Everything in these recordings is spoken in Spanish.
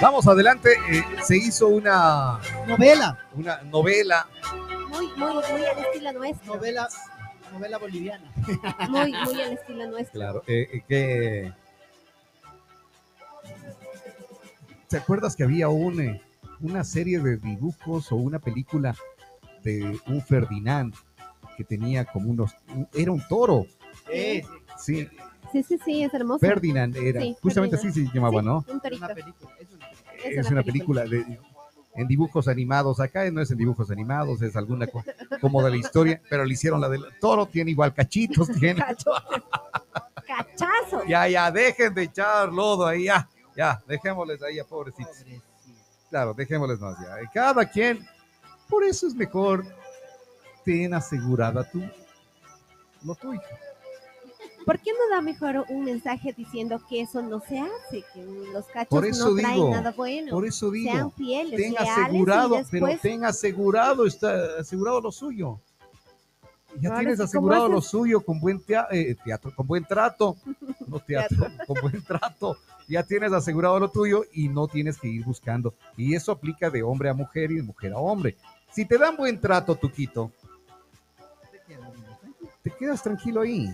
Vamos adelante, eh, se hizo una Novela. una novela, Muy, muy, muy al estilo nuestro. Novela, novela boliviana. Muy, muy al estilo nuestro. claro, eh, eh, que ¿te acuerdas que había un, eh, una serie de dibujos o una película de un Ferdinand que tenía como unos, un- era un toro, Sí, sí, Sí, sí, sí, es hermoso. Ferdinand era, Sí, justamente Ferdinand. así se llamaba, Sí, ¿no? Un torito. una película. Es una película. Es una película de, en dibujos animados. Acá no es en dibujos animados, es alguna co- como de la historia, pero le hicieron la del toro, tiene igual cachitos, tiene. Cachazo. Ya, ya, dejen de echar lodo ahí, ya, ya, dejémosles ahí a pobrecitos. Pobrecito. Claro, dejémosles más ya. Cada quien, por eso es mejor, ten asegurada tú lo tuyo. ¿Por qué no da mejor un mensaje diciendo que eso no se hace? Que los cachos Por eso no traen digo, nada bueno. Por eso Sean digo, fieles, ten leales asegurado, y pero después ten asegurado, está asegurado lo suyo. Ya tienes sí, ¿cómo asegurado lo suyo con buen tea- eh, teatro, con buen trato, no teatro, con buen trato. Ya tienes asegurado lo tuyo y no tienes que ir buscando. Y eso aplica de hombre a mujer y de mujer a hombre. Si te dan buen trato, Tuquito, te quedas tranquilo ahí.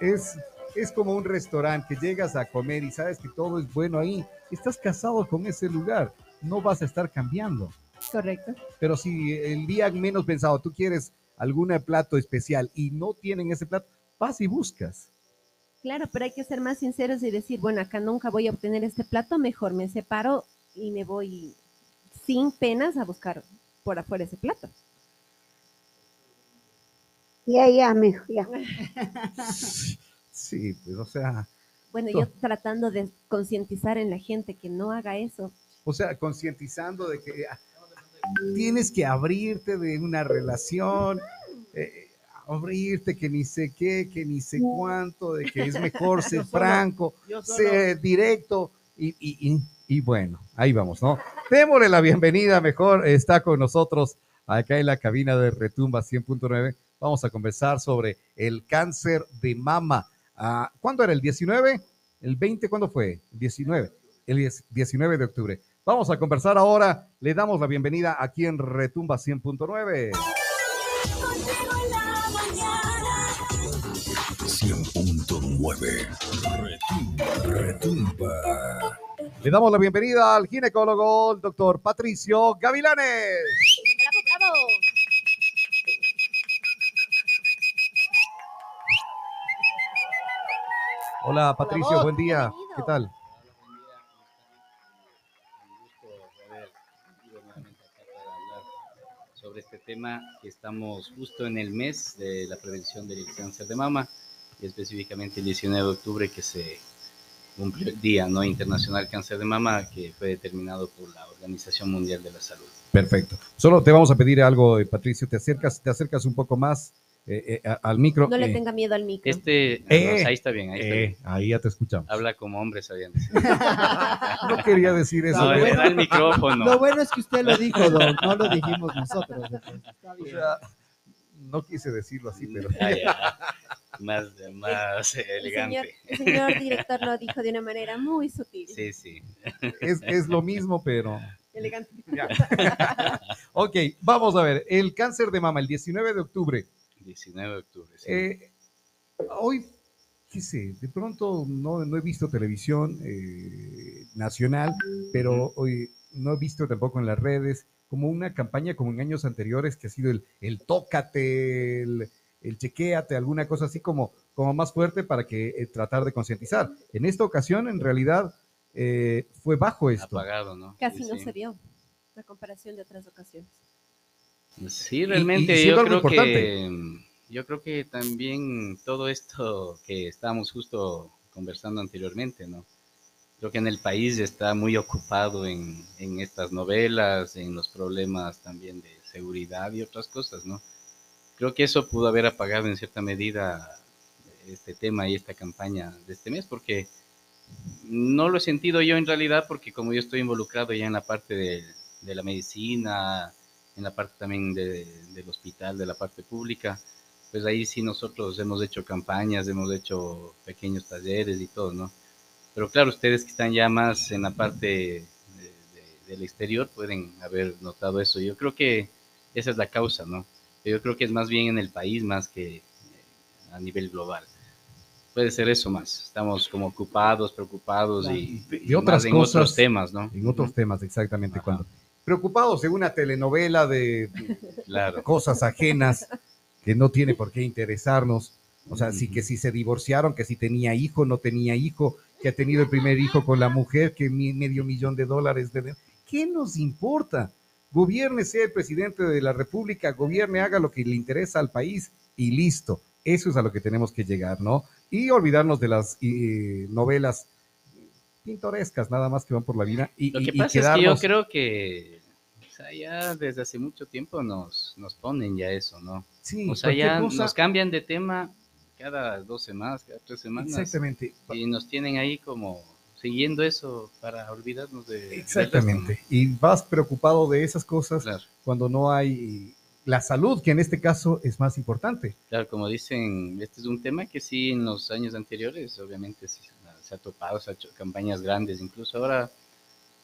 Es, es como un restaurante que llegas a comer y sabes que todo es bueno ahí. Estás casado con ese lugar, no vas a estar cambiando. Correcto. Pero si el día menos pensado tú quieres algún plato especial y no tienen ese plato, vas y buscas. Claro, pero hay que ser más sinceros y decir, bueno, acá nunca voy a obtener este plato, mejor me separo y me voy sin penas a buscar por afuera ese plato. Ya, ya, mijo, ya. Sí, pues o sea, Bueno, No. yo tratando de concientizar en la gente que no haga eso. o sea, concientizando de que tienes que abrirte de una relación, eh, abrirte que ni sé qué, que ni sé cuánto, de que es mejor ser Yo solo- franco, ser directo y, y, y, y bueno, ahí vamos, ¿no? Démosle la bienvenida, mejor está con nosotros acá en la cabina de Retumba 100.9. Vamos a conversar sobre el cáncer de mama. Ah, ¿Cuándo era? ¿El 19? ¿El 20? ¿Cuándo fue? El 19. El 10 19 de octubre. Vamos a conversar ahora. Le damos la bienvenida aquí en Retumba 100.9. 100.9 Retumba, retumba. Le damos la bienvenida al ginecólogo, el doctor Patricio Gavilanes. ¡Bravo, bravo! Hola Patricio, vos, buen día. bienvenido. ¿Qué tal? sobre este tema que estamos justo en el mes de la prevención del cáncer de mama y específicamente el 19 de octubre que se cumple el Día ¿no? Internacional Cáncer de Mama que fue determinado por la Organización Mundial de la Salud. Perfecto. Solo te vamos a pedir algo, eh, Patricio. Te acercas, te acercas un poco más eh, eh, al micro. No le Eh, tenga miedo al micro. Este, Eh, no, ahí está bien, ahí está eh, bien. ahí ya te escuchamos. Habla como hombre, sabían decir. No quería decir eso. No, da el micrófono. Lo bueno es que usted lo dijo, don, no lo dijimos nosotros. o sea, no quise decirlo así, pero Ah. Más, más el, señor, elegante. el señor director lo dijo de una manera muy sutil. Sí, sí. es, es lo mismo, pero. Elegante. ya. ok, vamos a ver. El cáncer de mama, el 19 de octubre. 19 de octubre. sí. Eh, hoy, qué sé, de pronto no, no he visto televisión eh, nacional, pero hoy no he visto tampoco en las redes como una campaña como en años anteriores que ha sido el, el tócate, el, el chequéate, alguna cosa así como, como más fuerte para que eh, tratar de concientizar. En esta ocasión, en realidad, eh, fue bajo esto. Apagado, ¿no? Casi Sí, no sí. se vio la comparación de otras ocasiones. Sí, realmente y yo creo que yo creo que también todo esto que estábamos justo conversando anteriormente, ¿no? Creo que en el país está muy ocupado en, en estas novelas, en los problemas también de seguridad y otras cosas, ¿no? Creo que eso pudo haber apagado en cierta medida este tema y esta campaña de este mes, porque no lo he sentido yo en realidad, porque como yo estoy involucrado ya en la parte de, de la medicina, en la parte también de- del hospital, de la parte pública, pues ahí sí nosotros hemos hecho campañas, hemos hecho pequeños talleres y todo, ¿no? Pero claro, ustedes que están ya más en la parte de- de- del exterior pueden haber notado eso. Yo creo que esa es la causa, ¿no? Yo creo que es más bien en el país más que eh, a nivel global. Puede ser eso más. Estamos como ocupados, preocupados y, y otras más en otros temas, ¿no? En otros temas, exactamente. Ajá. Cuando preocupados de una telenovela de Claro. cosas ajenas que no tiene por qué interesarnos. O sea, sí que si se divorciaron, que si tenía hijo, no tenía hijo, que ha tenido el primer hijo con la mujer, que medio millón de dólares de... ¿Qué nos importa? Gobierne, sea el presidente de la República, gobierne, haga lo que le interesa al país y listo. Eso es a lo que tenemos que llegar, ¿no? Y olvidarnos de las eh, novelas pintorescas, nada más que van por la vida. Y, Lo que y- y pasa es que yo creo que o sea, ya desde hace mucho tiempo nos, nos ponen ya eso, ¿no? Sí, O sea, ya cosa- nos cambian de tema cada dos semanas, cada tres semanas. Exactamente. Y nos tienen ahí como siguiendo eso para olvidarnos de... Exactamente. Y vas preocupado de esas cosas cuando no hay la salud, que en este caso es más importante. claro, como dicen, este es un tema que sí en los años anteriores obviamente se, se ha topado, se ha hecho campañas grandes, incluso ahora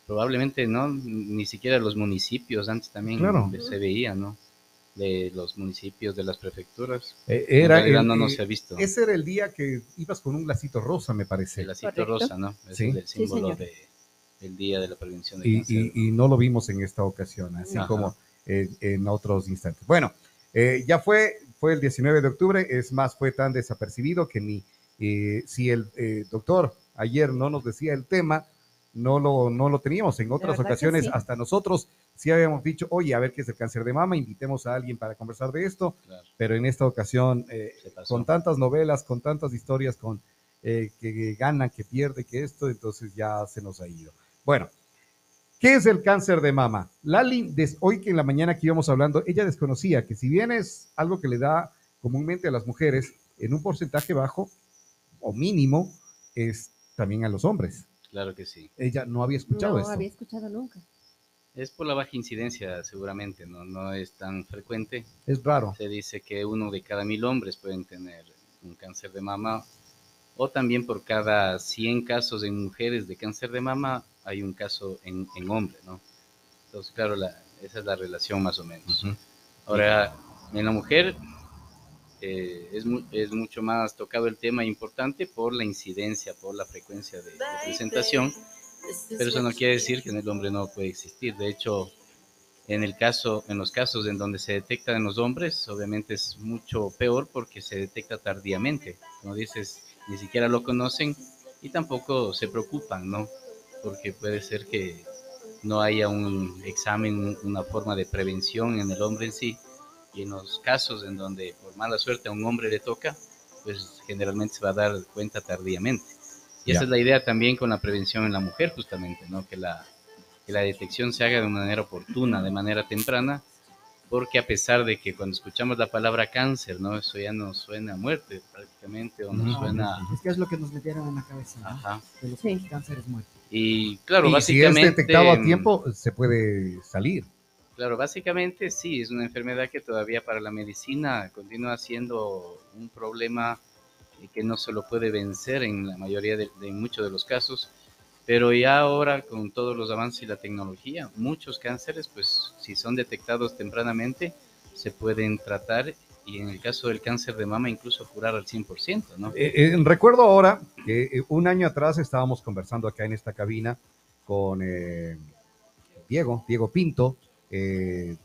probablemente no, ni siquiera los municipios, antes también Claro. se veía, ¿no? De los municipios, de las prefecturas. Eh, En era realidad el- no, no se ha visto. ese era el día que ibas con un lacito rosa, me parece. El lacito Correcto. rosa, ¿no? Ese Sí. es el Sí, símbolo señor. de, del Día de la Prevención de Y, Cáncer. y- y no lo vimos en esta ocasión, así Ajá. como eh, en otros instantes. Bueno, eh, ya fue, fue el 19 de octubre, es más, fue tan desapercibido que ni eh, si el eh, doctor ayer no nos decía el tema, no lo, no lo teníamos. En otras que ocasiones, sí. hasta nosotros sí habíamos dicho, oye, a ver qué es el cáncer de mama, invitemos a alguien para conversar de esto, Claro, pero en esta ocasión, eh, con tantas novelas, con tantas historias, con eh, que gana, que pierde, que esto, entonces ya se nos ha ido. Bueno, ¿qué es el cáncer de mama? Lali, des- hoy que en la mañana que íbamos hablando, ella desconocía que si bien es algo que le da comúnmente a las mujeres en un porcentaje bajo o mínimo, es también a los hombres. Claro que sí. Ella no había escuchado no esto. había escuchado nunca. Es por la baja incidencia, seguramente, ¿no? No es tan frecuente. Es raro. Se dice que uno de cada mil hombres pueden tener un cáncer de mama, o también por cada 100 casos en mujeres de cáncer de mama, hay un caso en, en hombre, ¿no? Entonces, claro, la- esa es la relación más o menos. Ahora, en la mujer eh, es, mu- es mucho más tocado el tema importante por la incidencia, por la frecuencia de, de presentación, pero eso no quiere decir que en el hombre no puede existir. De hecho, en el caso, en los casos en donde se detecta en los hombres, obviamente es mucho peor porque se detecta tardíamente. Como dices, ni siquiera lo conocen y tampoco se preocupan, ¿no? Porque puede ser que no haya un examen, una forma de prevención en el hombre en sí. Y en los casos en donde por mala suerte a un hombre le toca, pues generalmente se va a dar cuenta tardíamente. Y Ya. esa es la idea también con la prevención en la mujer, justamente, ¿no? Que la, que la detección se haga de manera oportuna, de manera temprana, porque a pesar de que cuando escuchamos la palabra cáncer, ¿no? Eso ya nos suena a muerte prácticamente, o nos Ujú. suena... Es que es lo que nos metieron en la cabeza. ¿no? Ajá. De Sí. cánceres muertos. Y claro, y si es básicamente... detectado a tiempo, se puede salir. Claro, básicamente sí, es una enfermedad que todavía para la medicina continúa siendo un problema que no se lo puede vencer en la mayoría de, de muchos de los casos, pero ya ahora con todos los avances y la tecnología, muchos cánceres, pues si son detectados tempranamente, se pueden tratar y en el caso del cáncer de mama incluso curar al 100%, ¿no? Eh, eh, recuerdo ahora que eh, un año atrás estábamos conversando acá en esta cabina con eh, Diego, Diego Pinto. Eh,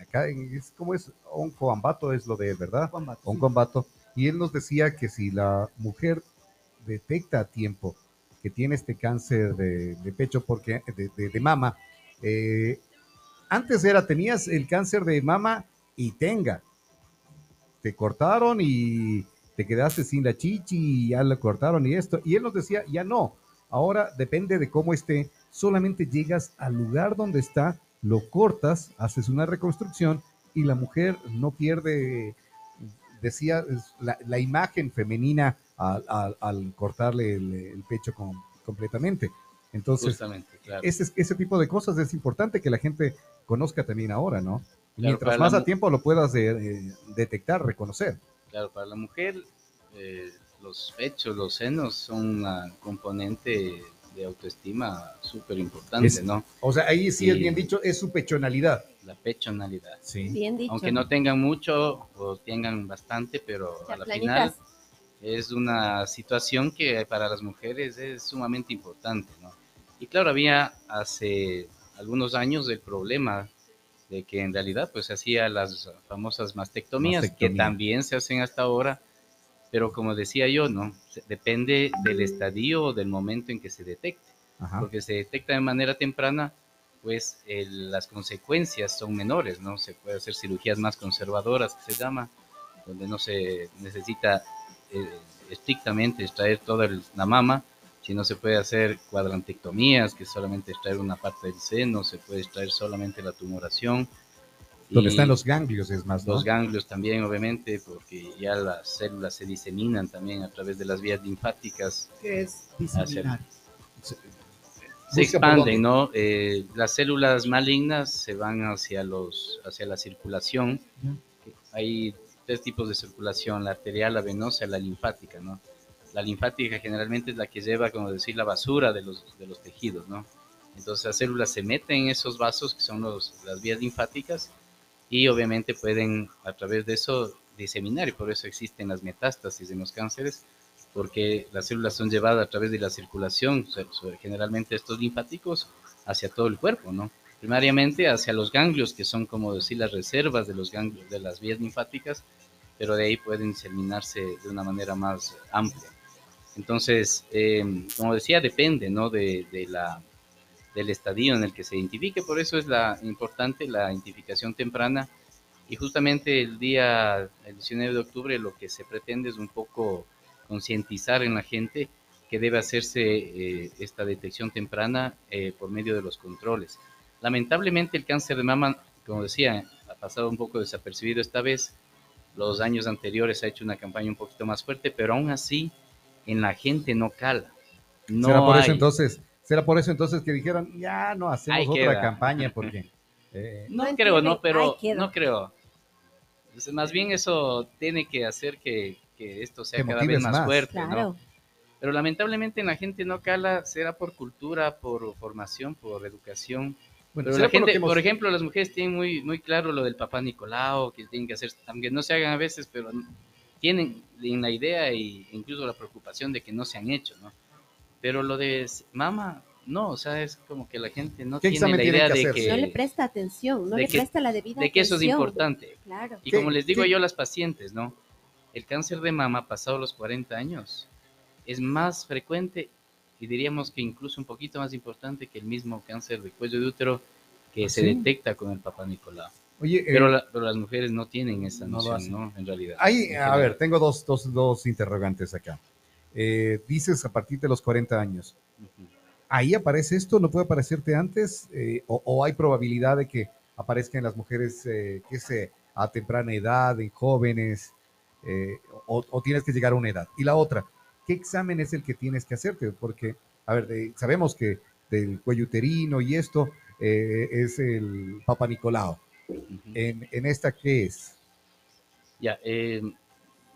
acá en- es como es un coambato es lo de él, ¿verdad? Un sí. combato. Y él nos decía que si la mujer detecta a tiempo que tiene este cáncer de, de pecho porque de, de- de mama, eh, antes era tenías el cáncer de mama y tenga, te cortaron y te quedaste sin la chichi y ya la cortaron y esto. Y él nos decía, ya no, ahora depende de cómo esté, solamente llegas al lugar donde está, lo cortas, haces una reconstrucción y la mujer no pierde, decía, la, la imagen femenina al, al- al cortarle el, el pecho con- completamente. Entonces, Justamente, claro. ese, ese tipo de cosas es importante que la gente conozca también ahora, ¿no? Claro, Mientras más a tiempo lo puedas eh, eh, detectar, reconocer. Claro, para la mujer, eh, los pechos, los senos son un componente de autoestima súper importante, Es- ¿no? O sea, ahí sí es Sí. bien dicho, es su pechonalidad. La pechonalidad. Sí. Bien dicho. Aunque no tengan mucho o tengan bastante, pero a la final Chaplanitas. es una situación que para las mujeres es sumamente importante, ¿no? Y claro, había hace algunos años el problema de que en realidad pues se hacía las famosas mastectomías, que Mastectomía. también se hacen hasta ahora, pero como decía yo, ¿no? Depende del estadio o del momento en que se detecte, Ajá. porque se detecta de manera temprana, pues el- las consecuencias son menores, ¿no? Se puede hacer cirugías más conservadoras, que se llama, donde no se necesita eh, estrictamente extraer toda el- la mama, sino se puede hacer cuadrantectomías, que solamente extraer una parte del seno, se puede extraer solamente la tumoración. Donde están los ganglios, es más, ¿no? los ganglios también, obviamente, porque ya las células se diseminan también a través de las vías linfáticas, ¿Qué es diseminar? se por expanden, ¿no? Eh, las células malignas se van hacia, los, hacia la circulación. Ya. Hay tres tipos de circulación, la arterial, la venosa y la linfática, ¿no? La linfática generalmente es la que lleva, como decir, la basura de los, de los tejidos, ¿no? Entonces las células se meten en esos vasos que son los, las vías linfáticas y obviamente pueden a través de eso diseminar y por eso existen las metástasis en los cánceres porque las células son llevadas a través de la circulación, generalmente estos linfáticos, hacia todo el cuerpo, ¿no? Primariamente hacia los ganglios, que son como decir las reservas de los ganglios, de las vías linfáticas, pero de ahí pueden diseminarse de una manera más amplia. Entonces, eh, como decía, depende, ¿no? De, de la, del estadio en el que se identifique, por eso es la importante la identificación temprana y justamente el día, el 19 de octubre, lo que se pretende es un poco concientizar en la gente que debe hacerse eh, esta detección temprana eh, por medio de los controles. Lamentablemente el cáncer de mama, como decía, ha pasado un poco desapercibido esta vez. Los años anteriores ha hecho una campaña un poquito más fuerte, pero aún así en la gente no cala. No será por eso entonces, será por eso entonces que dijeron, ya no hacemos Ahí otra queda. campaña porque eh, No, No creo, no, pero no creo. Entonces, más bien eso tiene que hacer que, que esto sea Que cada vez más, más. fuerte, ¿no? Pero lamentablemente la gente no cala, será por cultura, por formación, por educación. bueno, Pero la gente, hemos- por ejemplo, las mujeres tienen muy, muy claro lo del papá Nicolau, que tienen que hacer, aunque no se hagan a veces, pero tienen en la idea e incluso la preocupación de que no se han hecho, ¿no? Pero lo de mama, no, o sea, es como que la gente no ¿Qué tiene la idea que de que, No le presta atención, no le que- presta la debida de que eso es importante. Claro. Y ¿Qué- como les digo qué- yo a las pacientes, ¿no? El cáncer de mama pasado los 40 años es más frecuente y diríamos que incluso un poquito más importante que el mismo cáncer de cuello de útero que ¿Ah, se sí? detecta con el papá Nicolau. Oye, eh, Pero, la- pero las mujeres no tienen esa No lo noción. ¿no? En realidad. ahí, En a ver, tengo dos, dos, dos interrogantes acá. Eh, dices a partir de los 40 años. ¿Ahí aparece esto? ¿No puede aparecerte antes? Eh, o, o hay probabilidad de que aparezca en las mujeres, eh, qué sé, a temprana edad, en jóvenes? eh, o, o tienes que llegar a una edad? Y la otra, ¿qué examen es el que tienes que hacerte? Porque, a ver, de- sabemos que del cuello uterino y esto es el Papa Nicolau. Ujú. ¿En, en esta qué es? Ya, eh,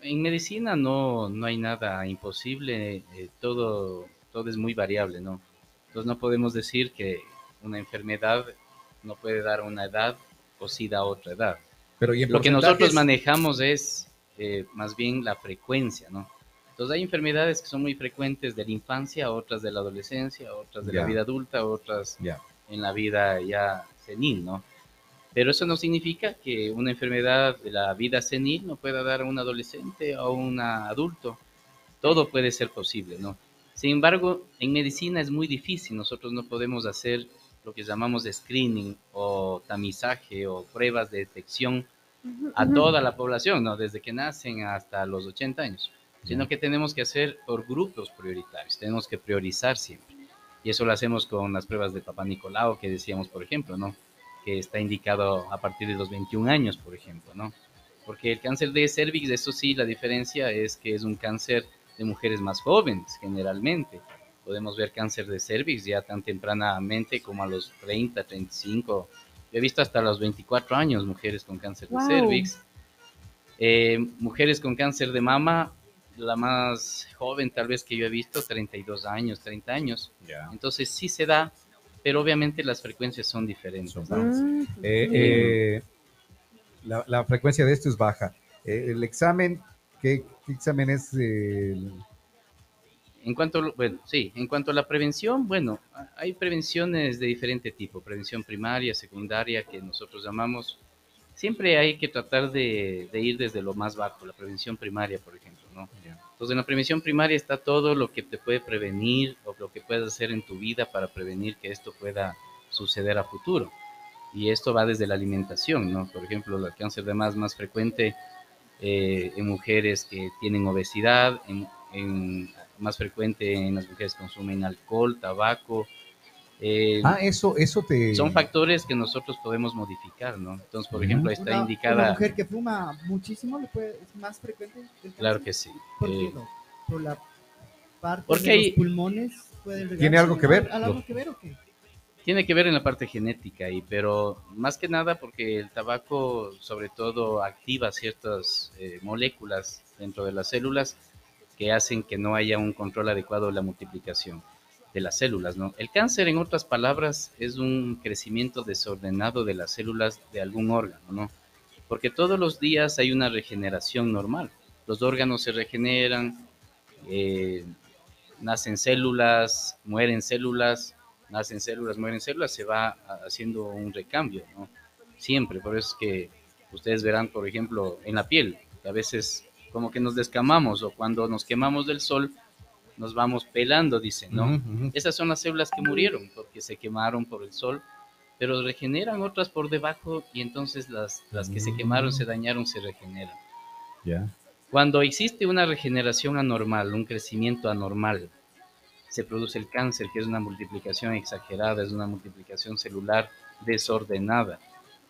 en medicina no, no hay nada imposible, eh, todo, todo es muy variable, ¿no? Entonces no podemos decir que una enfermedad no puede dar una edad o sí da otra edad. Pero ¿y en Lo que nosotros manejamos es eh, más bien la frecuencia, ¿no? Entonces hay enfermedades que son muy frecuentes de la infancia, otras de la adolescencia, otras de la vida adulta, otras en la vida ya senil, ¿no? Pero eso no significa que una enfermedad de la vida senil no pueda dar a un adolescente o a un adulto. Todo puede ser posible, ¿no? Sin embargo, en medicina es muy difícil. Nosotros no podemos hacer lo que llamamos screening o tamizaje o pruebas de detección a toda la población, ¿no? Desde que nacen hasta los 80 años, sino que tenemos que hacer por grupos prioritarios, tenemos que priorizar siempre. Y eso lo hacemos con las pruebas de Papá Nicolau, que decíamos, por ejemplo, ¿no? Que está indicado a partir de los 21 años, por ejemplo, ¿no? Porque el cáncer de cervix, eso sí, la diferencia es que es un cáncer de mujeres más jóvenes, generalmente. Podemos ver cáncer de cervix ya tan tempranamente como a los 30, 35. Yo he visto hasta los 24 años mujeres con cáncer Wow. de cervix. Eh, mujeres con cáncer de mama la más joven tal vez que yo he visto, 32 años, 30 años. Entonces sí se da, pero obviamente las frecuencias son diferentes. Son ¿no? bajas. Mm, Eh, eh, la, la frecuencia de esto es baja. Eh, el examen, ¿qué, qué examen es? el- En cuanto, a lo- bueno, sí, en cuanto a la prevención, bueno, hay prevenciones de diferente tipo, prevención primaria, secundaria, que nosotros llamamos. Siempre hay que tratar de, de ir desde lo más bajo, la prevención primaria, por ejemplo, ¿no? Entonces, en la prevención primaria está todo lo que te puede prevenir o lo que puedes hacer en tu vida para prevenir que esto pueda suceder a futuro. Y esto va desde la alimentación, ¿no? Por ejemplo, el cáncer de más más frecuente eh, en mujeres que tienen obesidad, en- más frecuente en las mujeres que consumen alcohol, tabaco. Eh, Ah, eso, eso te... son factores que nosotros podemos modificar, ¿no? Entonces, por Ujú. ejemplo, ahí está Una- Una indicada, mujer que fuma muchísimo le puede, es más frecuente. el claro que sí. ¿Por eh, qué no? Por la parte Porque de hay- los pulmones. puede ¿Tiene algo que ver? ¿Algo algo que ver o qué? Tiene que ver en la parte genética, y, pero más que nada porque el tabaco sobre todo activa ciertas eh, moléculas dentro de las células que hacen que no haya un control adecuado de la multiplicación de las células. ¿no? El cáncer, en otras palabras, es un crecimiento desordenado de las células de algún órgano, ¿no? porque todos los días hay una regeneración normal. Los órganos se regeneran, eh, nacen células, mueren células, nacen células, mueren células, se va haciendo un recambio, ¿no? Siempre, por eso es que ustedes verán, por ejemplo, en la piel, que a veces como que nos descamamos o cuando nos quemamos del sol, nos vamos pelando, dicen, ¿no? Esas son las células que murieron porque se quemaron por el sol, pero regeneran otras por debajo y entonces las, las que se quemaron, se dañaron, se regeneran. Ya. Cuando existe una regeneración anormal, un crecimiento anormal, se produce el cáncer, que es una multiplicación exagerada, es una multiplicación celular desordenada.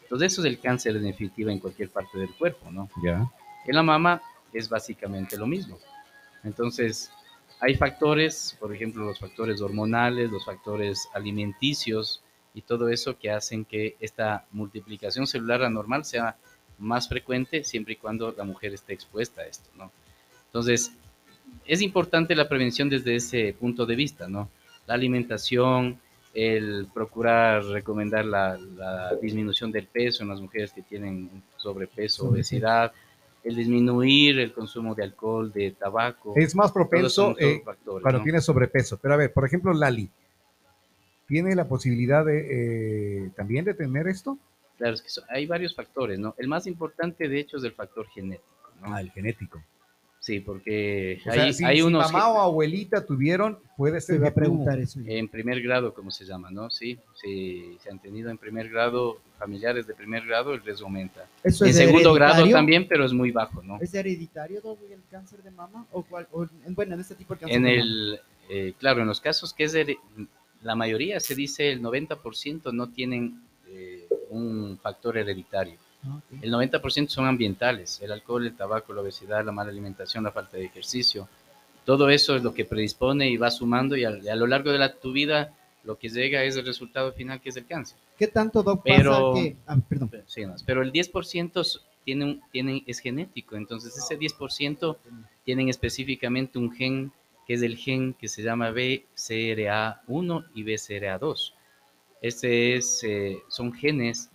Entonces eso es el cáncer en definitiva en cualquier parte del cuerpo, ¿no? Ya. En la mama es básicamente lo mismo. Entonces, hay factores, por ejemplo, los factores hormonales, los factores alimenticios y todo eso que hacen que esta multiplicación celular anormal sea más frecuente siempre y cuando la mujer esté expuesta a esto, ¿no? Entonces, es importante la prevención desde ese punto de vista, ¿no? La alimentación, el procurar recomendar la, la disminución del peso en las mujeres que tienen sobrepeso, Sobrepeso. obesidad, el disminuir el consumo de alcohol, de tabaco. Es más propenso eh, cuando ¿no? tiene sobrepeso. Pero a ver, por ejemplo, Lali, ¿tiene la posibilidad de eh, también de tener esto? Claro, es que hay varios factores, ¿no? El más importante, de hecho, es el factor genético, ¿no? Ah, el genético. Sí, porque O sea, hay, si, hay si unos mamá o abuelita tuvieron, puede Se ser va que a preguntar tú- eso. en primer grado, como se llama, ¿no? Sí, sí, se han tenido en primer grado, familiares de primer grado, el riesgo aumenta. ¿Eso En es segundo grado también, pero es muy bajo, ¿no? ¿Es hereditario el cáncer de mama? ¿O cuál? o- bueno, en este tipo de cáncer En de mama. el, eh, claro, en los casos que es de, la mayoría se dice el 90% no tienen eh, un factor hereditario. Ah. El 90% son ambientales, el alcohol, el tabaco, la obesidad, la mala alimentación, la falta de ejercicio. Todo eso es lo que predispone y va sumando y a, a lo largo de la, tu vida lo que llega es el resultado final que es el cáncer. ¿Qué tanto, Doc, Pero- pasa que... Ah, perdón. Pero, sí, no, pero el 10% s- tiene, un- tiene, es genético, entonces ese 10% tienen específicamente un gen que es el gen que se llama BCRA1 y BCRA2. Este es, eh, son genes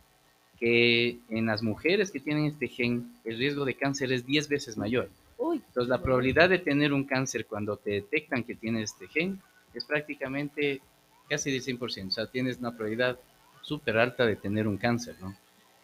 que en las mujeres que tienen este gen, el riesgo de cáncer es 10 veces mayor. Uy, Entonces, la probabilidad de tener un cáncer cuando te detectan que tienes este gen es prácticamente casi del 100%. O sea, tienes una probabilidad súper alta de tener un cáncer, ¿no?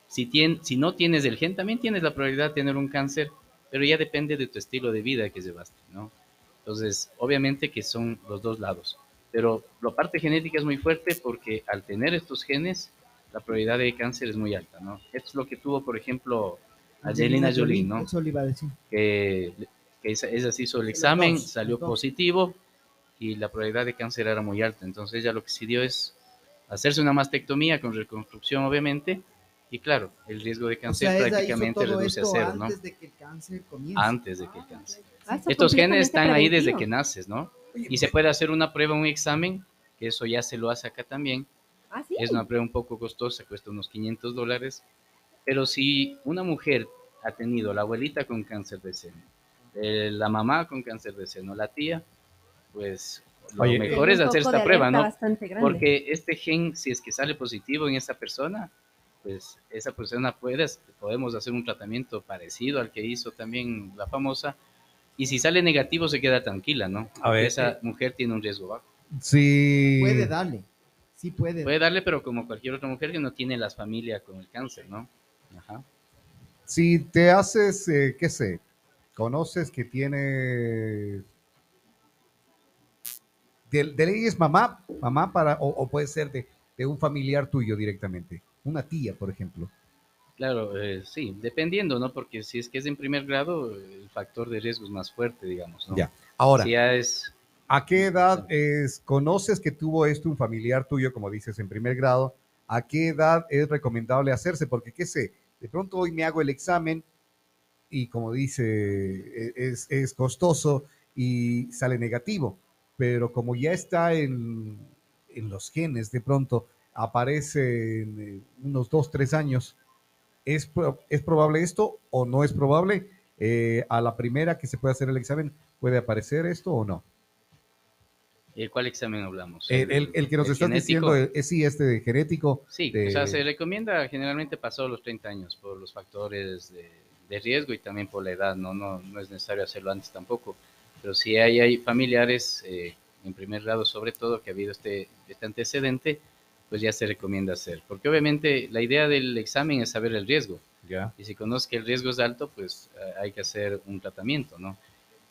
Si, tien- si no tienes el gen, también tienes la probabilidad de tener un cáncer, pero ya depende de tu estilo de vida que llevaste, ¿no? Entonces, obviamente que son los dos lados. Pero la parte genética es muy fuerte porque al tener estos genes, la probabilidad de cáncer es muy alta, ¿no? Es lo que tuvo, por ejemplo, Angelina Jolie, ¿no? Eso le iba a decir. que, que esa, ella se hizo el examen, dos, salió positivo y la probabilidad de cáncer era muy alta. Entonces ella lo que decidió es hacerse una mastectomía con reconstrucción, obviamente, y claro, el riesgo de O cáncer sea, ella hizo prácticamente reduce a cero, ¿no? antes de que el cáncer comience. Antes de que el cáncer. ah, Estos genes están ahí desde preventivo. que naces, ¿no? Y se puede hacer una prueba, un examen, que eso ya se lo hace acá también, Ah, sí. es una prueba un poco costosa, cuesta unos 500 dólares. Pero si una mujer ha tenido la abuelita con cáncer de seno, Eh, la mamá con cáncer de seno, la tía, pues lo Oye, mejor es hacer esta prueba, ¿no? Porque este gen, si es que sale positivo en esa persona, pues esa persona puede, podemos hacer un tratamiento parecido al que hizo también la famosa. Y si sale negativo, se queda tranquila, ¿no? A ver, esa eh, mujer tiene un riesgo bajo. Sí. Puede darle. Sí puede. Puede darle, pero como cualquier otra mujer que no tiene la familia con el cáncer, ¿no? Ajá. Si te haces, eh, qué sé, conoces que tiene... De, de ley es mamá, mamá para, o, o puede ser de, de un familiar tuyo directamente. Una tía, por ejemplo. Claro, eh, sí, dependiendo, ¿no? Porque si es que es en primer grado, el factor de riesgo es más fuerte, digamos, ¿no? Ya. Ahora, Si ya es, ¿a qué edad es, conoces que tuvo esto un familiar tuyo, como dices, en primer grado? ¿A qué edad es recomendable hacerse? Porque, qué sé, de pronto hoy me hago el examen y como dice, e- es, es costoso y sale negativo, pero como ya está en, en los genes, de pronto aparece en eh, unos dos, tres años, ¿es, ¿es probable esto o no es probable? Eh, a la primera que se puede hacer el examen, ¿puede aparecer esto o no? ¿De cuál examen hablamos? El, el- el que nos el diciendo, es, sí, este de genético. Sí, de- o sea, se recomienda generalmente pasado los 30 años por los factores de, de riesgo y también por la edad, ¿no? No, no es necesario hacerlo antes tampoco, pero si hay, hay familiares, eh, en primer grado sobre todo, que ha habido este, este antecedente, pues ya se recomienda hacer, porque obviamente la idea del examen es saber el riesgo, Ya. y si conoce que el riesgo es alto, pues eh, hay que hacer un tratamiento, ¿no?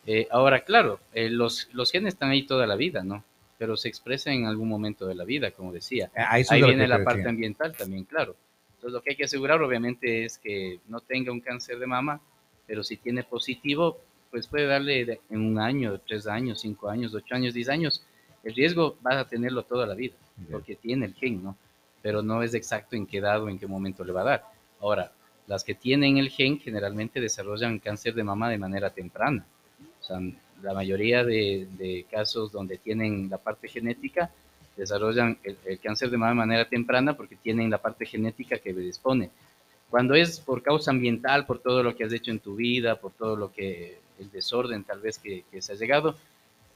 Eh, ahora, claro, eh, los, los genes están ahí toda la vida, ¿no? Pero se expresan en algún momento de la vida, como decía. Eso Ahí viene la te parte decía. ambiental también, claro. Entonces, lo que hay que asegurar, obviamente, es que no tenga un cáncer de mama, pero si tiene positivo, pues puede darle de- en un año, tres años, cinco años, ocho años, diez años. El riesgo vas a tenerlo toda la vida, porque tiene el gen, ¿no? Pero no es exacto en qué edad o en qué momento le va a dar. Ahora, las que tienen el gen generalmente desarrollan cáncer de mama de manera temprana. O sea, la mayoría de, de casos donde tienen la parte genética desarrollan el, el cáncer de mama de manera temprana porque tienen la parte genética que dispone. Cuando es por causa ambiental, por todo lo que has hecho en tu vida, por todo lo que el desorden tal vez que, que se ha llegado,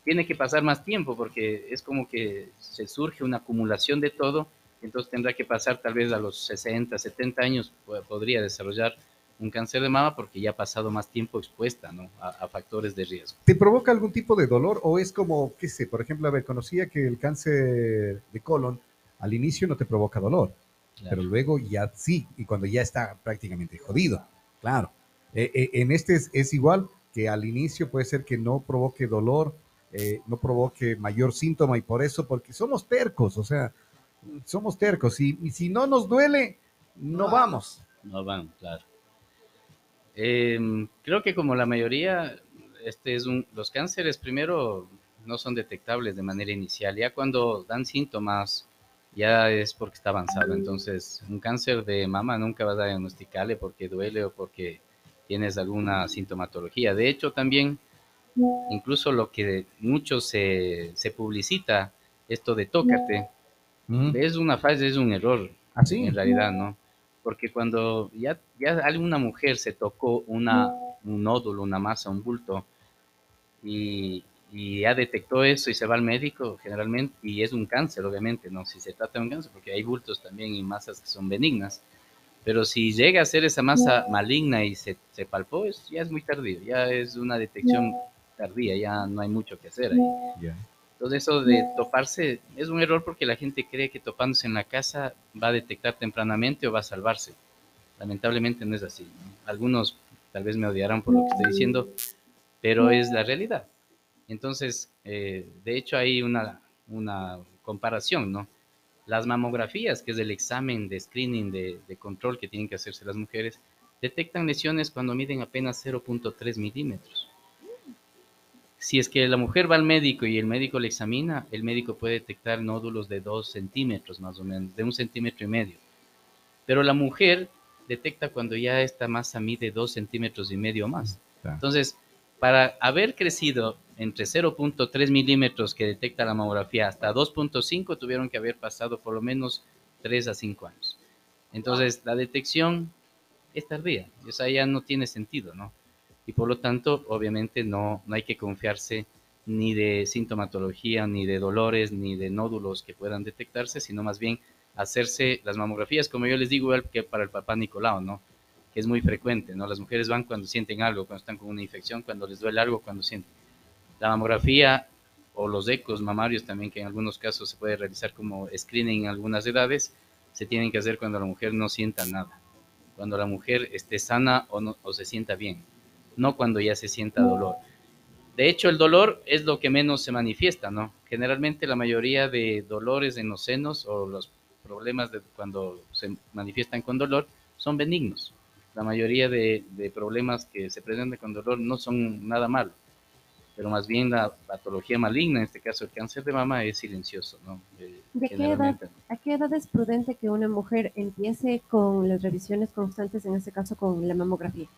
tiene que pasar más tiempo porque es como que se surge una acumulación de todo, entonces tendrá que pasar tal vez a los 60, 70 años, po- podría desarrollar un cáncer de mama porque ya ha pasado más tiempo expuesta ¿no? a, a factores de riesgo. ¿Te provoca algún tipo de dolor o es como, qué sé, por ejemplo, a ver, conocía que el cáncer de colon al inicio no te provoca dolor, pero luego ya sí, y cuando ya está prácticamente jodido, claro. Eh, eh, en este es, es igual que al inicio puede ser que no provoque dolor, eh, no provoque mayor síntoma y por eso, porque somos tercos, o sea, somos tercos y, y si no nos duele, no vamos. No van, claro. Em, creo que como la mayoría, este es un, los cánceres primero no son detectables de manera inicial. Ya cuando dan síntomas, ya es porque está avanzado. Entonces, un cáncer de mama nunca vas a diagnosticarle porque duele o porque tienes alguna sintomatología. De hecho, también, incluso lo que mucho se, se publicita, esto de tócate, es una falla, es un error. Así. En realidad, ¿no? Porque cuando ya, ya alguna mujer se tocó una, un nódulo, una masa, un bulto, y, y ya detectó eso y se va al médico, generalmente, y es un cáncer, obviamente, ¿no? Si se trata de un cáncer, porque hay bultos también y masas que son benignas. Pero si llega a ser esa masa maligna y se, se palpó, es, ya es muy tardío, ya es una detección tardía, ya no hay mucho que hacer ahí. Entonces eso de toparse es un error porque la gente cree que topándose en la casa va a detectar tempranamente o va a salvarse. Lamentablemente no es así. ¿no? Algunos tal vez me odiarán por lo que estoy diciendo, pero es la realidad. Entonces, eh, de hecho hay una, comparación, ¿no? Las mamografías, que es el examen de screening de control que tienen que hacerse las mujeres, detectan lesiones cuando miden apenas 0.3 milímetros. Si es que la mujer va al médico y el médico le examina, el médico puede detectar nódulos de 2 centímetros más o menos, de un centímetro y medio. Pero la mujer detecta cuando ya esta masa mide 2 centímetros y medio o más. Entonces, para haber crecido entre 0.3 milímetros que detecta la mamografía hasta 2.5, tuvieron que haber pasado por lo menos 3 a 5 años. Entonces, la detección es tardía, o sea, ya no tiene sentido, ¿no? Y por lo tanto, obviamente, no, no hay que confiarse ni de sintomatología, ni de dolores, ni de nódulos que puedan detectarse, sino más bien hacerse las mamografías, como yo les digo, que para el papá Nicolau, ¿no? Que es muy frecuente, ¿no? Las mujeres van cuando sienten algo, cuando están con una infección, cuando les duele algo, cuando sienten. La mamografía o los ecos mamarios también, que en algunos casos se puede realizar como screening en algunas edades, se tienen que hacer cuando la mujer no sienta nada, cuando la mujer esté sana o, no, o se sienta bien, no cuando ya se sienta dolor. De hecho, el dolor es lo que menos se manifiesta, ¿no? Generalmente la mayoría de dolores en los senos o los problemas de cuando se manifiestan con dolor son benignos. La mayoría de, de problemas que se presentan con dolor no son nada malo, pero más bien la patología maligna, en este caso el cáncer de mama, es silencioso, ¿no? Eh, ¿De qué edad, generalmente. ¿A qué edad es prudente que una mujer empiece con las revisiones constantes, en este caso con la mamografía?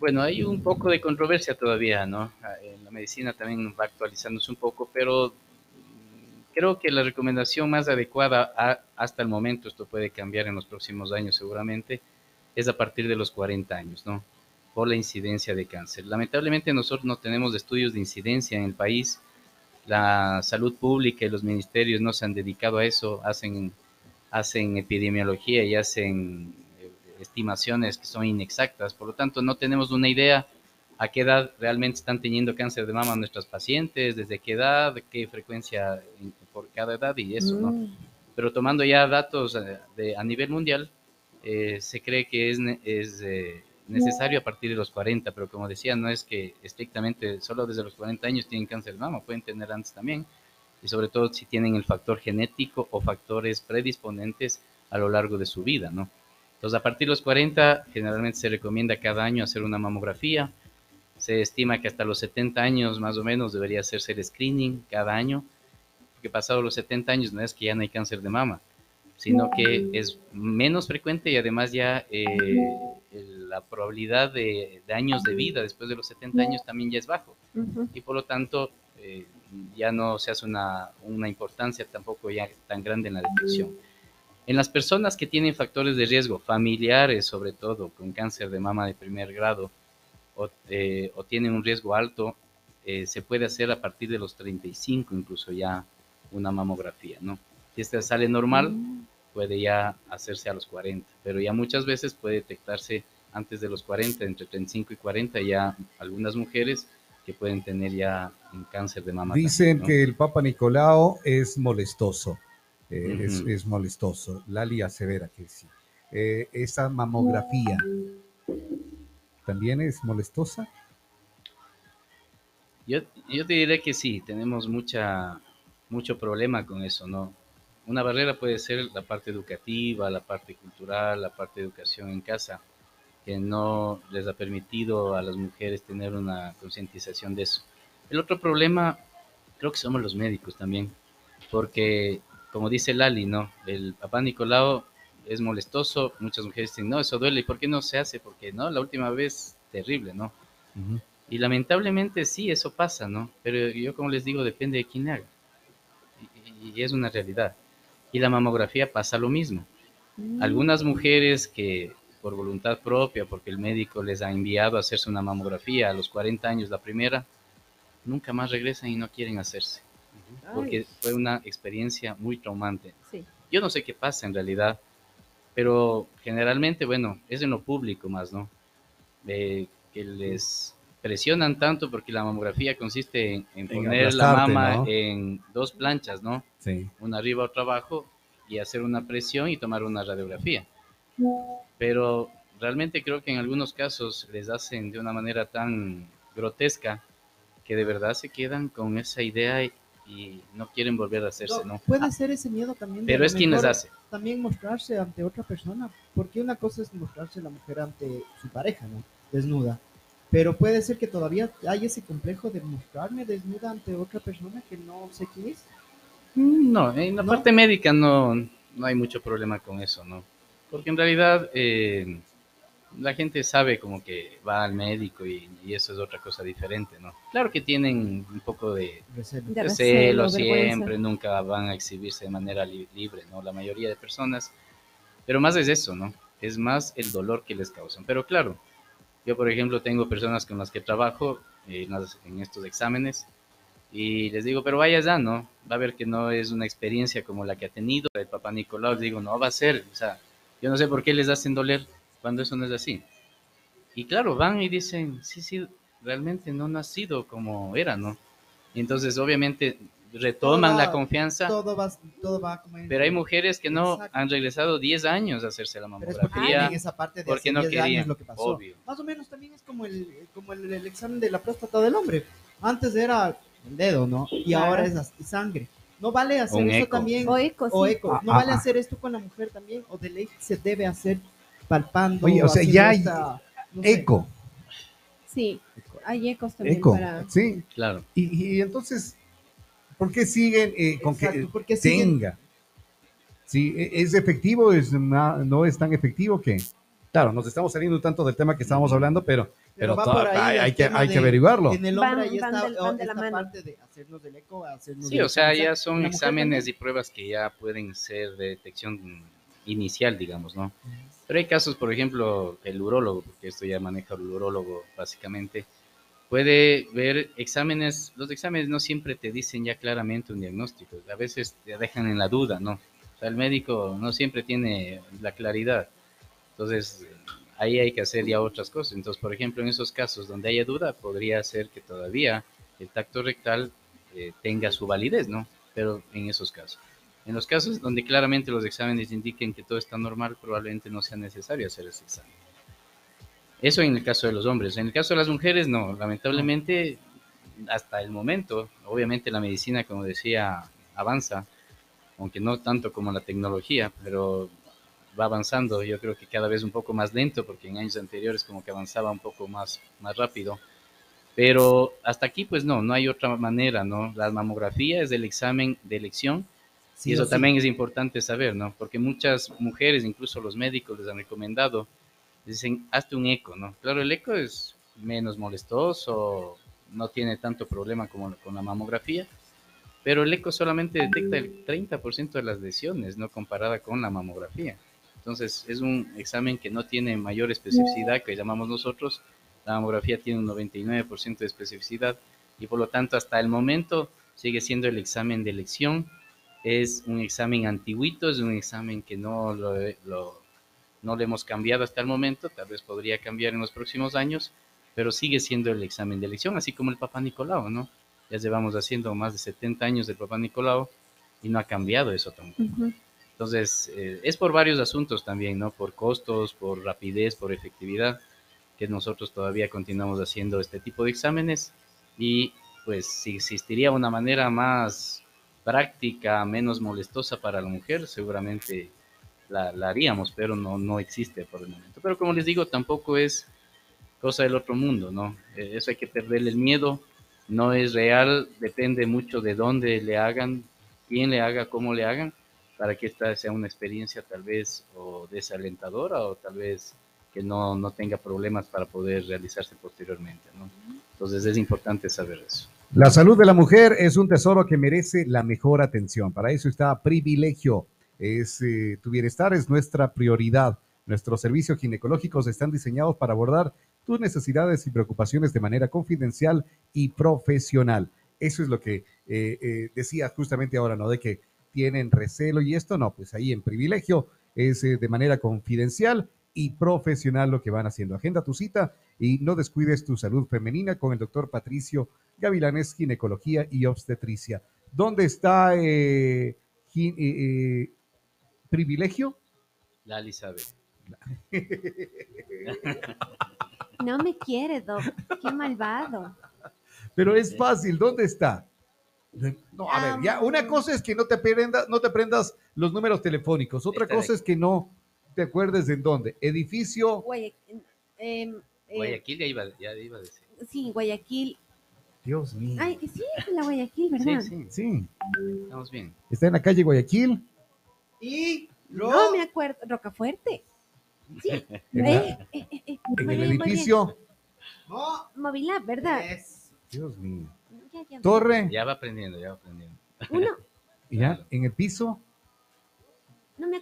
Bueno, hay un poco de controversia todavía, ¿no? Ah, la medicina también va actualizándose un poco, pero mm, creo que la recomendación más adecuada hasta el momento, esto puede cambiar en los próximos años seguramente, es a partir de los 40 años, ¿no? Por la incidencia de cáncer. Lamentablemente nosotros no tenemos estudios de incidencia en el país. La salud pública y los ministerios no se han dedicado a eso, hacen, hacen epidemiología y hacen estimaciones que son inexactas. Por lo tanto, no tenemos una idea a qué edad realmente están teniendo cáncer de mama nuestras pacientes, desde qué edad, qué frecuencia en- por cada edad y eso, ¿no? Mm, Pero tomando ya datos eh, de, a nivel mundial, eh, se cree que es, es eh, necesario a partir de los 40, pero como decía, no es que estrictamente solo desde los 40 años tienen cáncer de mama, pueden tener antes también, y sobre todo si tienen el factor genético o factores predisponentes a lo largo de su vida, ¿no? Entonces, a partir de los 40, generalmente se recomienda cada año hacer una mamografía. Se estima que hasta los 70 años más o menos debería hacerse el screening cada año, porque pasado los 70 años no es que ya no hay cáncer de mama, sino que es menos frecuente y además ya eh, la probabilidad de, de años de vida después de los 70 años también ya es bajo ujú. y por lo tanto eh, ya no se hace una, una importancia tampoco ya tan grande en la detección. En las personas que tienen factores de riesgo familiares, sobre todo con cáncer de mama de primer grado, o, eh, o tienen un riesgo alto, eh, se puede hacer a partir de los 35 incluso ya una mamografía, ¿no? Si esta sale normal, puede ya hacerse a los 40, pero ya muchas veces puede detectarse antes de los 40, entre 35 y 40, ya algunas mujeres que pueden tener ya un cáncer de mama. Dicen también, ¿no? que el Papa Nicolau es molestoso. Eh, es, Ujú. es molestoso. Lali asevera que sí. Eh, esa mamografía también es molestosa. Yo, yo te diré que sí, tenemos mucha, mucho problema con eso, ¿no? Una barrera puede ser la parte educativa, la parte cultural, la parte de educación en casa, que no les ha permitido a las mujeres tener una concientización de eso. El otro problema, creo que somos los médicos también, porque como dice Lali, ¿no? El papá Nicolau es molestoso, muchas mujeres dicen, no, eso duele, ¿y por qué no se hace? Porque, ¿no? La última vez, terrible, ¿no? Y lamentablemente sí, eso pasa, ¿no? Pero yo como les digo, depende de quién haga. Y, y es una realidad. Y la mamografía pasa lo mismo. Mm. Algunas mujeres que por voluntad propia, porque el médico les ha enviado a hacerse una mamografía a los 40 años la primera, nunca más regresan y no quieren hacerse. Porque fue una experiencia muy traumante. Sí. Yo no sé qué pasa en realidad, pero generalmente, bueno, es en lo público más, ¿no? Eh, que les presionan tanto porque la mamografía consiste en, en En poner la mama ¿no? en dos planchas, ¿no? Sí. Una arriba, otra abajo, y hacer una presión y tomar una radiografía. Pero realmente creo que en algunos casos les hacen de una manera tan grotesca que de verdad se quedan con esa idea y, no quieren volver a hacerse, ¿no? Puede ser ese miedo también. de Pero es quien les hace. También mostrarse ante otra persona, porque una cosa es mostrarse la mujer ante su pareja, ¿no? Desnuda. Pero puede ser que todavía hay ese complejo de mostrarme desnuda ante otra persona que no sé quién es. Mm, No, en la ¿No? parte médica no, no hay mucho problema con eso, ¿no? Porque en realidad eh, la gente sabe como que va al médico y, y eso es otra cosa diferente, ¿no? Claro que tienen un poco de Recelo. De recelo recelo, vergüenza. siempre, nunca van a exhibirse de manera li- libre, ¿no? La mayoría de personas. Pero más es eso, ¿no? Es más el dolor que les causan. Pero claro, Yo, por ejemplo, tengo personas con las que trabajo en, las- en estos exámenes y les digo, pero vaya ya, ¿no? Va a ver que no es una experiencia como la que ha tenido el papá Nicolau. Les digo, no va a ser. O sea, yo no sé por qué les hacen doler cuando eso no es así. Y claro, van y dicen, sí, sí, realmente no ha nacido como era, ¿no? Y entonces, obviamente, retoman Toda- la confianza, Todo va, todo va como en- pero hay mujeres que no Exacto. han regresado 10 años a hacerse la Pero es porque mamografía. tienen esa parte de porque no 10 querían, años lo que pasó. obvio. Más o menos también es como el, como el, el examen de la próstata del hombre. Antes era el dedo, ¿no? Y Claro. ahora es sangre. No vale hacer eco. también. O eco, o sí. eco. No Ah, vale ah, hacer esto con la mujer también. O de ley se debe hacer palpando. Oye, o sea, ya hay esta- no sé. Eco, Sí, hay ecos también eco, para... sí. Claro. Y, y entonces, ¿por qué siguen eh, con que Exacto, porque siguen- tenga? Sí, e- ¿es efectivo? ¿Es ¿No es tan efectivo que? Claro, nos estamos saliendo un tanto del tema que estábamos hablando, pero, pero, va to- por ahí hay, hay que, hay que de- averiguarlo. En el Van- hombre ahí van está del- esta mano. parte de hacernos del eco, hacernos Sí, o sea, ya son exámenes y pruebas que ya pueden ser de detección inicial, digamos, ¿no? Pero hay casos, por ejemplo, el urólogo, porque esto ya maneja el urólogo básicamente, puede ver exámenes, los exámenes no siempre te dicen ya claramente un diagnóstico, a veces te dejan en la duda, ¿no? O sea, el médico no siempre tiene la claridad, entonces ahí hay que hacer ya otras cosas. Entonces, por ejemplo, en esos casos donde haya duda, podría ser que todavía el tacto rectal eh, tenga su validez, ¿no? Pero en esos casos. En los casos donde claramente los exámenes indiquen que todo está normal, probablemente no sea necesario hacer ese examen. Eso en el caso de los hombres. En el caso de las mujeres, no. Lamentablemente, hasta el momento, obviamente la medicina, como decía, avanza, aunque no tanto como la tecnología, pero va avanzando. Yo creo que cada vez un poco más lento, porque en años anteriores como que avanzaba un poco más, más rápido. Pero hasta aquí, pues no, no hay otra manera, ¿no? La mamografía es el examen de elección Sí y eso sí. también es importante saber, ¿no? Porque muchas mujeres, incluso los médicos les han recomendado, dicen, hazte un eco, ¿no? Claro, el eco es menos molestoso, no tiene tanto problema como con la mamografía, pero el eco solamente detecta el 30% de las lesiones, no comparada con la mamografía. Entonces, es un examen que no tiene mayor especificidad que llamamos nosotros. La mamografía tiene un 99% de especificidad y por lo tanto, hasta el momento sigue siendo el examen de elección es un examen antiguito, es un examen que no lo, lo- no lo hemos cambiado hasta el momento, tal vez podría cambiar en los próximos años, pero sigue siendo el examen de elección, así como el Papa Nicolau, ¿no? Ya llevamos haciendo más de 70 años del Papa Nicolau y no ha cambiado eso tampoco. Entonces, eh, es por varios asuntos también, ¿no? Por costos, por rapidez, por efectividad, que nosotros todavía continuamos haciendo este tipo de exámenes y pues si existiría una manera más práctica, menos molestosa para la mujer, seguramente la, la haríamos, pero no, no existe por el momento. Pero como les digo, tampoco es cosa del otro mundo, ¿no? Eh, Eso hay que perderle el miedo, no es real, depende mucho de dónde le hagan, quién le haga, cómo le hagan, para que esta sea una experiencia tal vez o desalentadora o tal vez que no, no tenga problemas para poder realizarse posteriormente, ¿no? Entonces es importante saber eso. La salud de la mujer es un tesoro que merece la mejor atención. Para eso está privilegio. Es, eh, tu bienestar es nuestra prioridad. Nuestros servicios ginecológicos están diseñados para abordar tus necesidades y preocupaciones de manera confidencial y profesional. Eso es lo que eh, eh, decía justamente ahora, ¿no? De que tienen recelo y esto no, pues ahí en privilegio es eh, de manera confidencial y profesional lo que van haciendo. Agenda tu cita y no descuides tu salud femenina con el doctor Patricio Gavilanes, Ginecología y Obstetricia. ¿Dónde está eh, eh, eh, privilegio? Lali sabe. No me quiere, Doc. Qué malvado. Pero es fácil, ¿dónde está? No, a ver, ya, una cosa es que no te aprendas, no te aprendas los números telefónicos, otra cosa es que no te acuerdes de en dónde. Edificio, Guayaquil. em, eh, Guayaquil ya iba, ya iba a decir. sí, Guayaquil. Dios mío. Ay, sí, es la Guayaquil, Sí, ¿verdad? sí, Sí, estamos bien. está en la calle Guayaquil. Y Ro- No me acuerdo. Rocafuerte. Sí. Eh, En, eh, la- eh, eh, eh, en el edificio. no, Movilab, ¿verdad? es- Dios mío. Ya, ya. Torre, Ya va aprendiendo, ya va aprendiendo. Uno. ya, en el piso. No me.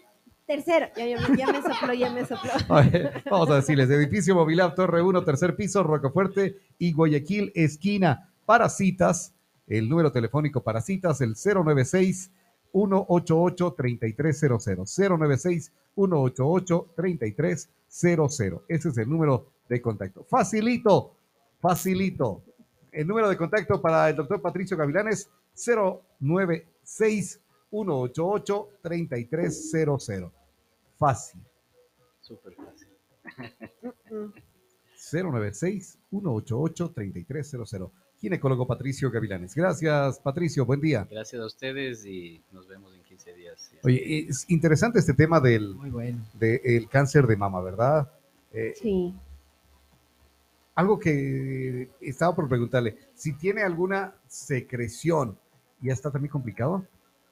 Tercero, ya, ya ya me sopló, ya me sopló. Ver, Vamos a decirles, edificio Movilab, Torre 1, tercer piso, Rocafuerte y Guayaquil, esquina. Para citas, el número telefónico para citas, el 096 188 3300 096 188 3300 Ese es el número de contacto. Facilito, facilito. El número de contacto para el doctor Patricio Gavilanes, 096 188 3300 Fácil. Súper fácil. Mm, 096-188-3300. Ginecólogo Patricio Gavilanes. Gracias, Patricio. Buen día. Gracias a ustedes y nos vemos en 15 días. Oye, es interesante este tema del cáncer de mama, ¿verdad? Eh, Sí. algo que estaba por preguntarle, si tiene alguna secreción, ¿ya está también complicado?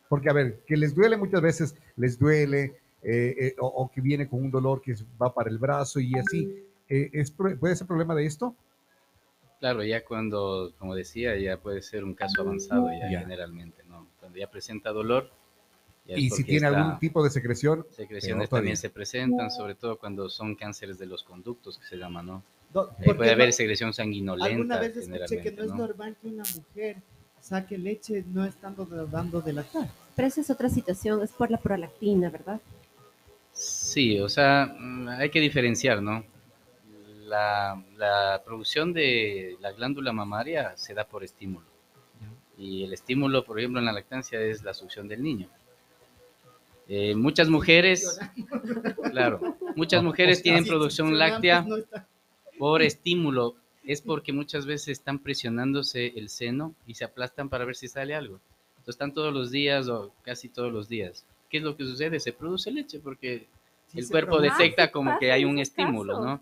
Porque, a ver, que les duele muchas veces, les duele, eh, eh, o, o que viene con un dolor que va para el brazo y así. eh, ¿es, ¿Puede ser problema de esto? Claro, ya cuando, como decía, ya puede ser un caso avanzado ya, Ya. generalmente, ¿no? Cuando ya presenta dolor. ya Y si tiene algún tipo de secreción, Secreciones también se presentan, sobre todo cuando son cánceres de los conductos, que se llama, ¿no? Do- porque puede haber no- secreción sanguinolenta, Alguna vez escuché que generalmente, no es ¿no? normal que una mujer saque leche no estando dando de lactar. Pero esa es otra situación, es por la prolactina, ¿verdad? Sí, o sea, mm, hay que diferenciar, ¿no? La, la producción de la glándula mamaria se da por estímulo. Y el estímulo, por ejemplo, en la lactancia es la succión del niño. Eh, muchas mujeres, claro, muchas mujeres tienen producción láctea está- por estímulo. Es porque muchas veces están presionándose el seno y se aplastan para ver si sale algo. Entonces están todos los días o casi todos los días. ¿Qué es lo que sucede? Se produce leche porque sí el cuerpo produce. detecta sí como que hay un estímulo. ¿no?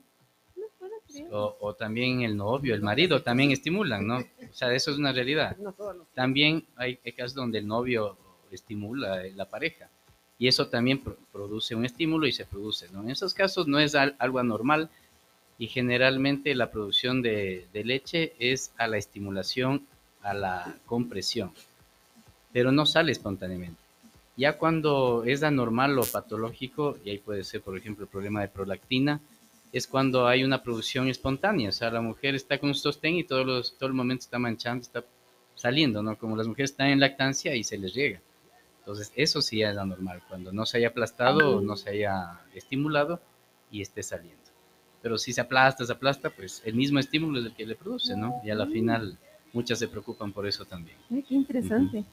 O, o también el novio, el marido también estimulan, ¿no? O sea, eso es una realidad. También hay casos donde el novio estimula a la pareja y eso también pro- produce un estímulo y se produce, ¿no? En esos casos no es al- algo anormal y generalmente la producción de, de leche es a la estimulación, a la compresión, pero no sale espontáneamente. Ya cuando es anormal o patológico, y ahí puede ser, por ejemplo, el problema de prolactina, es cuando hay una producción espontánea, o sea, la mujer está con un sostén y todos los, todo el momento está manchando, está saliendo, ¿no? Como las mujeres están en lactancia y se les riega. Entonces, eso sí es anormal, cuando no se haya aplastado o no se haya estimulado y esté saliendo. Pero si se aplasta, se aplasta, pues el mismo estímulo es el que le produce, ¿no? Y a la final muchas se preocupan por eso también. Ay, qué interesante.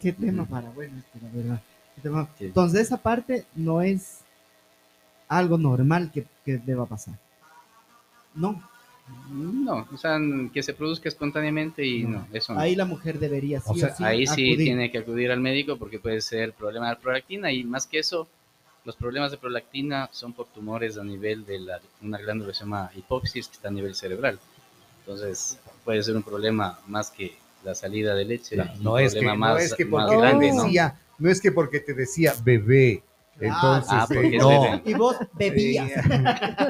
Qué tema para bueno, este, la verdad. Qué tema- Sí. Entonces esa parte no es algo normal que, que deba pasar. No, No, o sea, que se produzca espontáneamente y No. no, eso no. ahí la mujer debería sí O sea, o sí Ahí sí tiene que acudir al médico porque puede ser problema de prolactina y más que eso, los problemas de prolactina son por tumores a nivel de la, una glándula que se llama hipófisis que está a nivel cerebral. Entonces puede ser un problema más que la salida de leche. No, es que, no es que porque te grande, ¿no? decía, no es que porque te decía bebé, Claro. entonces Ah, eh, no, bebé. Y vos bebías.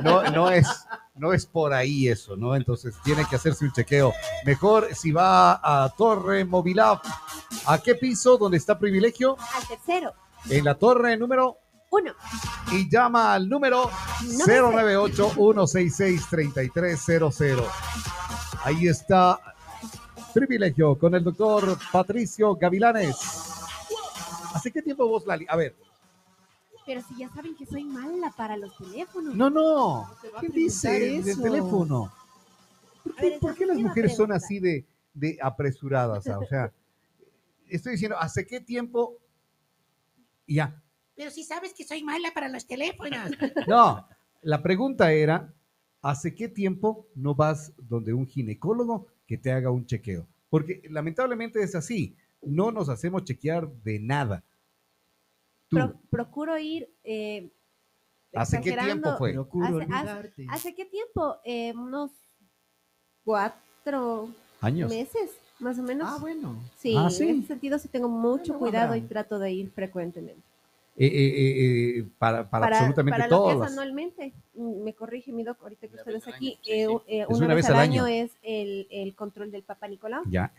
No, no es, no es por ahí eso, ¿no? Entonces tiene que hacerse un chequeo. Mejor si va a Torre Movilab, ¿a qué piso donde está privilegio? Al tercero, En la torre número uno. y llama al número 098-166-3300. Ahí está privilegio con el doctor Patricio Gavilanes. ¿Hace qué tiempo vos, Lali? A ver, Pero si ya saben que soy mala para los teléfonos. no, no. te va a ¿Qué preguntar dice del eso. teléfono? ¿Por qué, ver, por qué las ¿qué iba a mujeres son así de, de apresuradas? O sea, estoy diciendo, ¿hace qué tiempo? Ya. Pero si sabes que soy mala para los teléfonos. No, la pregunta era, ¿hace qué tiempo no vas donde un ginecólogo que te haga un chequeo? Porque lamentablemente es así, no nos hacemos chequear de nada. Pro- procuro ir. eh, ¿hace qué tiempo fue? Procuro Hace- olvidarte. ¿Hace qué tiempo? Eh, unos cuatro Años. meses, más o menos. Ah, bueno. Sí, Ah, ¿sí? en ese sentido sí tengo mucho Bueno, cuidado y trato de ir frecuentemente. Eh, eh, eh, eh, para, para, absolutamente para lo que es anualmente, mm, me corrige mi doc, ahorita que vez al aquí, año, sí, eh, eh, Es una, vez al año, es el, el control del Papa Nicolau. Ya.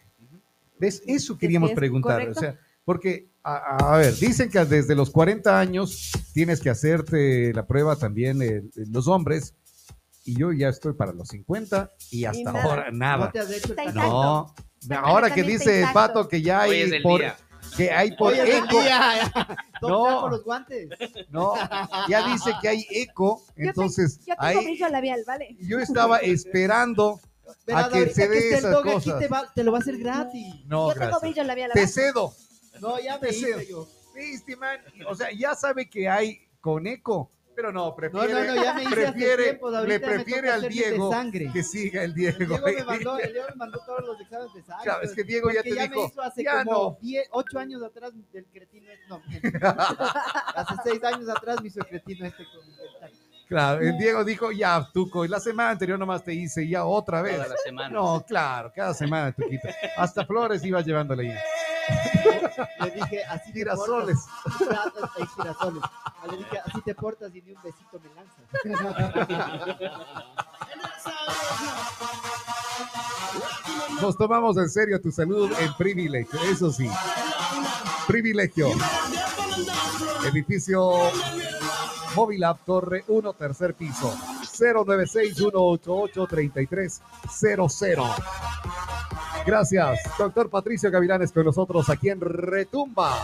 ¿Ves? Eso queríamos sí, es preguntar. correcto. O sea, porque a, a ver, dicen que desde los 40 años tienes que hacerte la prueba también eh, los hombres. Y yo ya estoy para los 50 y hasta nada. ahora nada. No te has hecho el Está tatuaje. No, Está ahora que dice. Pato que ya Hoy hay es el por día. Que hay por eco, No. trajo los guantes. no, ya dice que hay eco, Yo te- entonces Yo tengo ahí brillo labial, ¿vale? yo estaba esperando Verás, a que ahorita se dé esté el esas dog aquí cosas. te, va- te lo va a hacer gratis. No, yo tengo gracias. brillo labial. Te cedo. No, ya me Te cedo. hice yo. Viste, man. O sea, ya sabe que hay con eco, pero no, No, prefiere, no, no, ya me hice prefiere, tiempo. Le prefiere al Diego que siga el El Diego. Diego me mandó, el Diego me mandó todos los exámenes de sangre. Claro, es que Diego ya te ya dijo, me hizo hace ya como no. 10, 8 años atrás del cretino este. No, hace 6 años atrás me hizo el cretino este con el Claro, el Diego dijo, ya, Tuco, y la semana anterior nomás te hice, ya otra vez. Toda la semana. No, claro, cada semana, Tuquito. Hasta flores iba llevándole ya. Le dije, así te Girasoles. portas. Hay girasoles. Le dije, así te portas y ni un besito me lanzas. Nos tomamos en serio tu salud en privilegio, eso sí. Privilegio. Edificio Movilab Torre 1, tercer piso. 096-188-3300. Gracias, doctor Patricio Gavilanes con nosotros aquí en Retumba